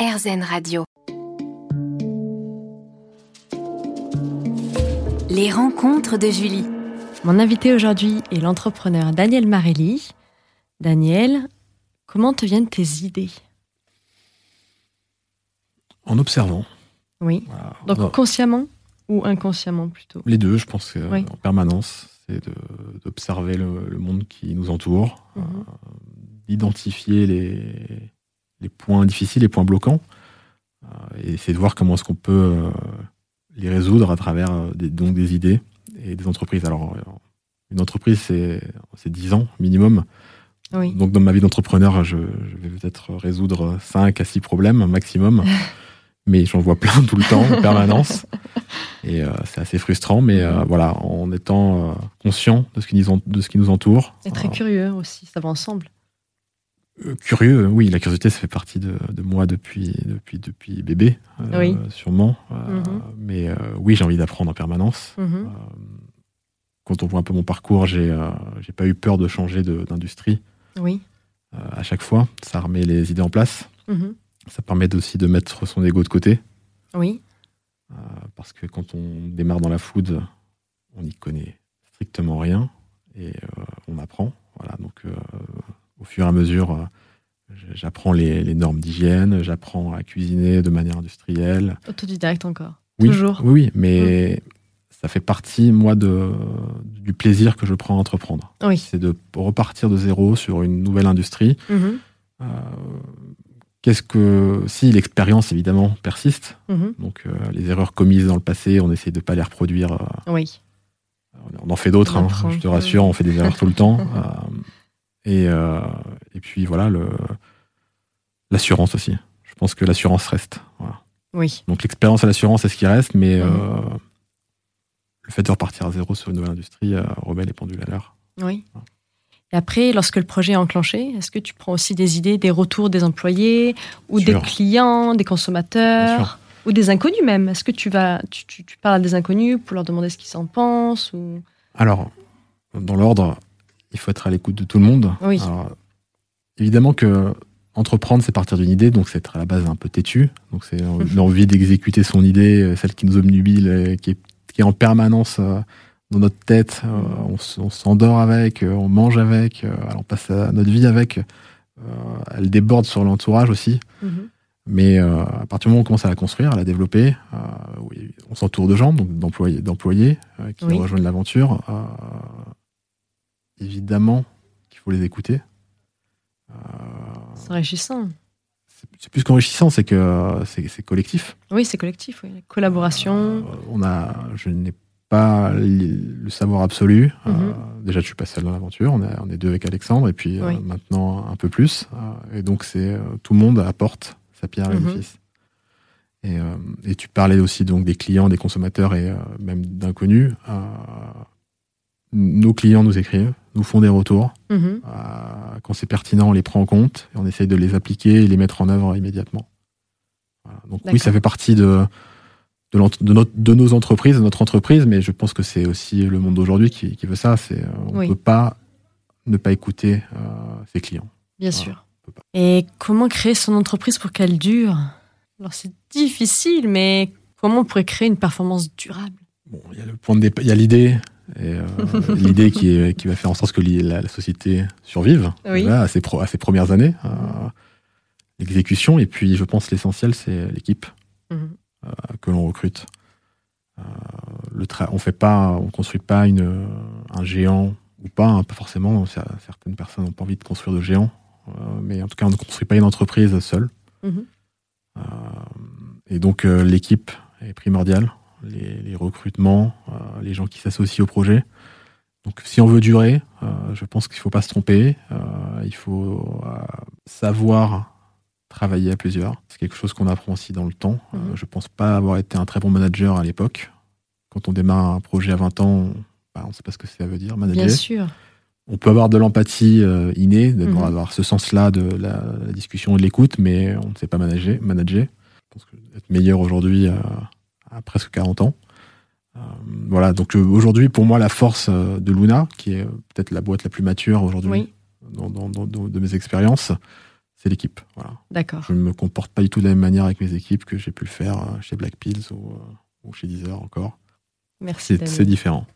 RZN Radio. Les rencontres de Julie. Mon invité aujourd'hui est l'entrepreneur Daniel Marelli. Daniel, comment te viennent tes idées? En observant. Oui. Voilà. Donc Non, consciemment ou inconsciemment plutôt? Les deux, je pense, que, Oui. en permanence, c'est d'observer le, le monde qui nous entoure, Mhm. euh, d'identifier les, les points difficiles, les points bloquants, euh, et essayer de voir comment est-ce qu'on peut euh, les résoudre à travers euh, des, donc des idées et des entreprises. Alors, une entreprise, c'est c'est 10 ans minimum. Oui. Donc, dans ma vie d'entrepreneur, je, je vais peut-être résoudre 5 à 6 problèmes maximum. mais j'en vois plein tout le temps, en permanence. Et euh, c'est assez frustrant. Mais euh, voilà, en étant euh, conscient de ce, qui nous de ce qui nous entoure. Et très curieux aussi, ça va ensemble. Euh, curieux, oui, la curiosité, ça fait partie de, de moi depuis, depuis, depuis bébé, euh, Oui. sûrement. Euh, Mhm. Mais euh, oui, j'ai envie d'apprendre en permanence. Mhm. Quand on voit un peu mon parcours, j'ai pas eu peur de changer de- d'industrie Oui. à chaque fois. Ça remet les idées en place. Mhm. Ça permet aussi de mettre son ego de côté. Oui. parce que quand on démarre dans la food, on n'y connaît strictement rien. Et on apprend. Voilà, donc au fur et à mesure, euh, j'apprends les, les normes d'hygiène, j'apprends à cuisiner de manière industrielle. Autodidacte encore. Oui, Toujours. Oui, mais ça fait partie, moi, de, du plaisir que je prends à entreprendre. Oui. C'est de repartir de zéro sur une nouvelle industrie. Mhm. Euh, Qu'est-ce que. Si l'expérience, évidemment, persiste, Mhm. donc euh, les erreurs commises dans le passé, on essaie de ne pas les reproduire. euh, Oui. on en fait d'autres, hein, je te rassure, on fait des erreurs tout le temps. euh, et, euh, et puis voilà, l'assurance aussi. Je pense que l'assurance reste. Voilà. Oui. Donc l'expérience et l'assurance, c'est ce qui reste, mais Mhm. euh, le fait de repartir à zéro sur une nouvelle industrie euh, remet les pendules à l'heure. Oui. Et après, lorsque le projet est enclenché, est-ce que tu prends aussi des idées, des retours des employés ou des clients, des consommateurs ou des inconnus même? Est-ce que tu vas, tu, tu- tu parles à des inconnus pour leur demander ce qu'ils en pensent ou... Alors, dans l'ordre, il faut être à l'écoute de tout le monde. Oui. Alors, évidemment que entreprendre, c'est partir d'une idée, donc c'est être à la base un peu têtu. Donc c'est l'envie d'exécuter son idée, euh, celle qui nous obnubile, qui est, qui est en permanence euh, dans notre tête. Euh, on s'endort avec, on mange avec, on passe à notre vie avec. Elle déborde sur l'entourage aussi. Mhm. Mais à partir du moment où on commence à la construire, à la développer, on s'entoure de gens, donc d'employés, d'employés qui Oui. rejoignent l'aventure. Évidemment qu'il faut les écouter. Euh, C'est enrichissant. c'est- plus qu'enrichissant, c'est que euh, c'est collectif. Oui, c'est collectif. Oui. La collaboration. Euh, on a, je n'ai pas le savoir absolu. Euh, Mhm. déjà, je suis pas seul dans l'aventure. On est, on est deux avec Alexandre, et puis Oui. maintenant un peu plus. Et donc, c'est tout le monde apporte sa pierre à Mhm. l'édifice. Et, et tu parlais aussi donc des clients, des consommateurs et même d'inconnus. Nos clients nous écrivent, nous font des retours. Mhm. Euh, quand c'est pertinent, on les prend en compte et on essaye de les appliquer et les mettre en œuvre immédiatement. Voilà. Donc oui, ça fait partie de, de, l'ent- de notre- de nos entreprises, de notre entreprise, mais je pense que c'est aussi le monde d'aujourd'hui qui, qui veut ça. C'est, euh, on ne Oui. peut pas ne pas écouter euh, ses clients. Bien Voilà, sûr. Et comment créer son entreprise pour qu'elle dure? Alors c'est difficile, mais comment on pourrait créer une performance durable? Bon, il y a l'idée. Et euh, l'idée qui, va faire en sorte que la, la société survive Oui. voilà, à, ses pro- à ses premières années. euh, L'exécution, et puis je pense l'essentiel, c'est l'équipe. Mhm. euh, que l'on recrute. Le on fait pas, on construit pas une, un géant ou pas, hein, pas forcément. cer- Certaines personnes n'ont pas envie de construire de géants, euh, mais en tout cas, on ne construit pas une entreprise seule. Mhm. Et donc, l'équipe est primordiale, les, les recrutements, euh, les gens qui s'associent au projet. Donc, si on veut durer, euh, je pense qu'il ne faut pas se tromper. euh, il faut savoir travailler à plusieurs. C'est quelque chose qu'on apprend aussi dans le temps. Mhm. je pense pas avoir été un très bon manager à l'époque. Quand on démarre un projet à 20 ans, on bah, ne sait pas ce que ça veut dire, manager. Bien sûr. On peut avoir de l'empathie innée, d'avoir Mhm. avoir ce sens-là de la, la discussion et de l'écoute, mais on ne sait pas manager. manager. Je pense que être meilleur aujourd'hui euh, à presque 40 ans. Euh, voilà, donc euh, aujourd'hui, pour moi, la force euh, de Luna, qui est peut-être la boîte la plus mature aujourd'hui Oui. dans, dans- dans- dans- de mes expériences, c'est l'équipe. Voilà. D'accord. Je ne me comporte pas du tout de la même manière avec mes équipes que j'ai pu le faire chez Black Pills ou, ou chez Deezer encore. Merci c'est différent.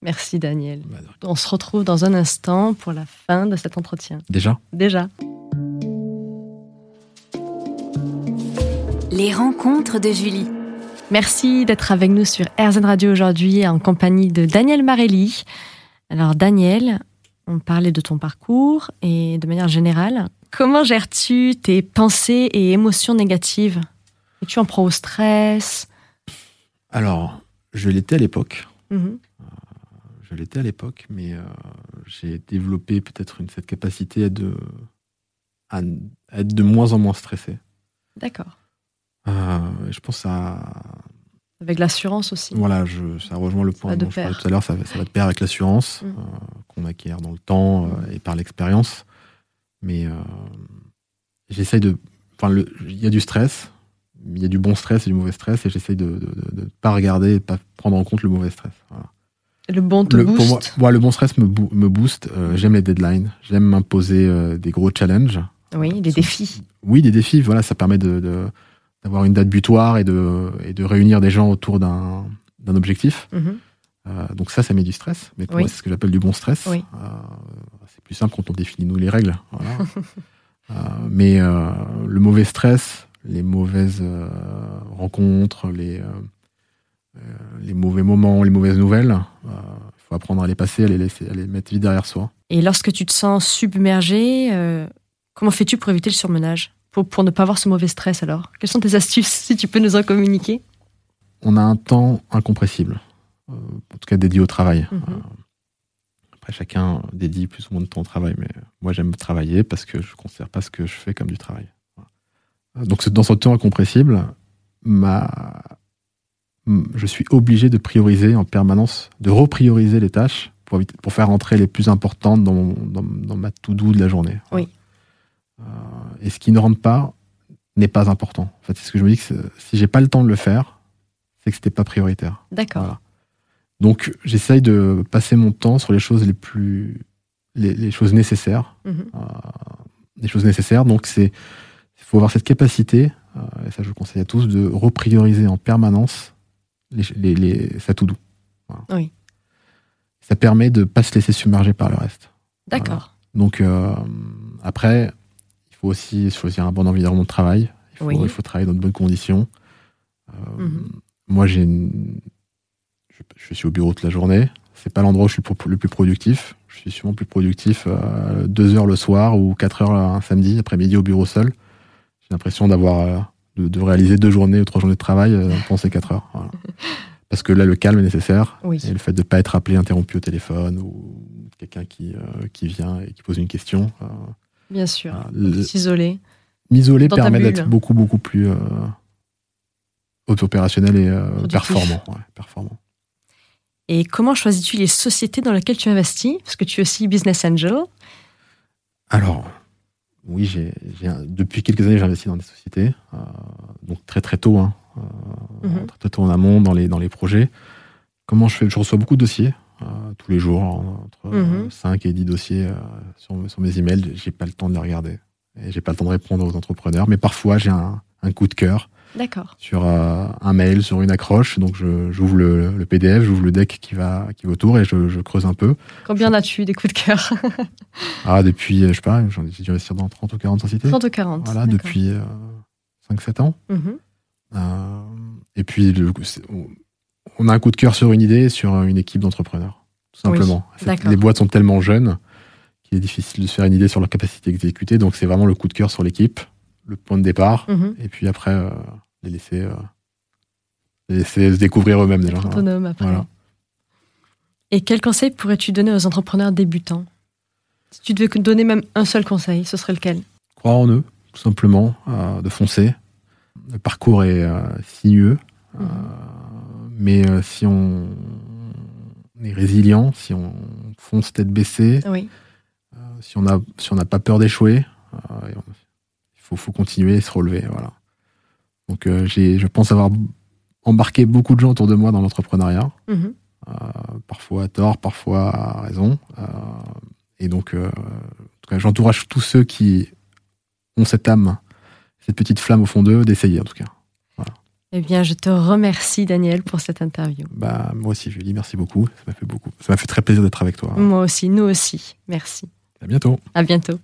Merci Daniel. Bah, On se retrouve dans un instant pour la fin de cet entretien. Déjà Déjà. Les rencontres de Julie. Merci d'être avec nous sur RZN Radio aujourd'hui en compagnie de Daniel Marelli. Alors Daniel, on parlait de ton parcours et de manière générale, comment gères-tu tes pensées et émotions négatives? Es-tu en pro au stress? Alors, je l'étais à l'époque. Mhm. Je l'étais à l'époque, mais euh, j'ai développé peut-être une- cette capacité à, de, à, à être de moins en moins stressé. D'accord. Euh, je pense à. Avec l'assurance aussi. Voilà, je, ça rejoint le point dont je parlais tout à l'heure, ça, va- ça va de pair avec l'assurance Mm. euh, qu'on acquiert dans le temps euh, et par l'expérience. Mais euh, j'essaye de. Enfin, il y a du stress, il y a du bon stress et du mauvais stress, et j'essaye de ne pas regarder et de pas prendre en compte le mauvais stress. Voilà. Le bon te Le, booste. pour moi, moi, le bon stress me, me booste. Euh, j'aime les deadlines. J'aime m'imposer euh, des gros challenges. oui, des défis. Oui, des défis. Voilà, ça permet de, de- d'avoir une date butoir et de, et de réunir des gens autour d'un, d'un objectif. Mhm. Euh, donc ça, ça met du stress. Mais pour Oui. moi, c'est ce que j'appelle du bon stress. Oui. Euh, c'est plus simple quand on définit nous les règles. Voilà. Euh, mais le mauvais stress, les mauvaises rencontres, les, les mauvais moments, les mauvaises nouvelles, il faut apprendre à les passer, à les laisser, à les mettre vite derrière soi. Et lorsque tu te sens submergé, comment fais-tu pour éviter le surmenage? Pour, pour ne pas avoir ce mauvais stress alors? Quelles sont tes astuces si tu peux nous en communiquer? On a un temps incompressible, euh, en tout cas dédié au travail. Mhm. Euh, après, chacun dédie plus ou moins de temps au travail, mais moi j'aime travailler parce que je ne considère pas ce que je fais comme du travail. Voilà. Euh, Donc dans ce temps incompressible, ma... je suis obligé de prioriser en permanence, de reprioriser les tâches pour, faire entrer les plus importantes dans, mon- dans, dans ma to-do de la journée. Oui. Et ce qui ne rentre pas n'est pas important. En fait, c'est ce que je me dis que si j'ai pas le temps de le faire, c'est que c'était pas prioritaire. D'accord. Voilà. Donc j'essaye de passer mon temps sur les choses les plus les, les choses nécessaires, Mhm. euh, les choses nécessaires. Donc c'est il faut avoir cette capacité, euh, et ça je le conseille à tous, de reprioriser en permanence les, les, les, sa. Voilà. Oui. Ça permet de pas se laisser submerger par le reste. D'accord. Donc euh, après, faut aussi choisir un bon environnement de travail. Il faut, Oui. il faut travailler dans de bonnes conditions. Euh, Mhm. Moi, j'ai une- je, je suis au bureau toute la journée. C'est pas l'endroit où je suis le plus productif. Je suis sûrement plus productif euh, deux heures le soir ou quatre heures un samedi après-midi au bureau seul. J'ai l'impression d'avoir euh, de, de réaliser deux journées ou trois journées de travail pendant ces quatre heures. Voilà. Parce que là, le calme est nécessaire. Oui. Et le fait de ne pas être appelé, interrompu au téléphone ou quelqu'un qui, qui vient et qui pose une question. Bien sûr. S'isoler. M'isoler permet d'être beaucoup, beaucoup plus euh, opérationnel et euh, performant. ouais, performant. Et comment choisis-tu les sociétés dans lesquelles tu investis? Parce que tu es aussi business angel. Alors, oui, j'ai, depuis quelques années, j'ai investi dans des sociétés, euh, donc très très tôt, hein, Mhm. très, tôt en amont dans les, dans les projets. Comment je fais? Je reçois beaucoup de dossiers tous les jours, entre Mhm. 5 et 10 dossiers euh, sur, sur mes emails. J'ai pas le temps de les regarder et j'ai pas le temps de répondre aux entrepreneurs, mais parfois j'ai un, un coup de cœur D'accord. sur euh, un mail, sur une accroche. Donc j'ouvre le, le PDF, j'ouvre le deck qui va, qui va autour et je, je creuse un peu. Combien as-tu des coups de cœur? Ah, depuis, euh, je sais pas, j'en ai j'ai dû investir dans 30 ou 40 sociétés. 30 ou 40 Voilà, depuis euh, 5-7 ans. Mhm. Euh, et puis, le- on a un coup de cœur sur une idée, sur une équipe d'entrepreneurs, tout Oui, simplement. Les boîtes sont tellement jeunes qu'il est difficile de se faire une idée sur leur capacité d'exécuter. Donc, c'est vraiment le coup de cœur sur l'équipe, le point de départ. Mhm. Et puis après, euh, les laisser, euh, les laisser se découvrir eux-mêmes déjà. Autonome après. Voilà. Et quel conseil pourrais-tu donner aux entrepreneurs débutants? Si tu devais donner même un seul conseil, ce serait lequel? Croire en eux, tout simplement, euh, de foncer. Le parcours est sinueux, euh, mais si on est résilient, si on fonce tête baissée, Oui. euh, si on a si on n'a pas peur d'échouer, euh, on- il faut, faut continuer et se relever. Voilà. Donc euh, j'ai, je pense avoir embarqué beaucoup de gens autour de moi dans l'entrepreneuriat, Mhm. euh, parfois à tort, parfois à raison. et donc, en tout cas, j'entourage tous ceux qui ont cette âme, cette petite flamme au fond d'eux, d'essayer en tout cas. Eh bien, je te remercie, Daniel, pour cette interview. Bah, moi aussi, Julie, merci beaucoup. Ça m'a fait beaucoup. Ça m'a fait très plaisir d'être avec toi. Moi aussi, nous aussi. Merci. À bientôt. À bientôt.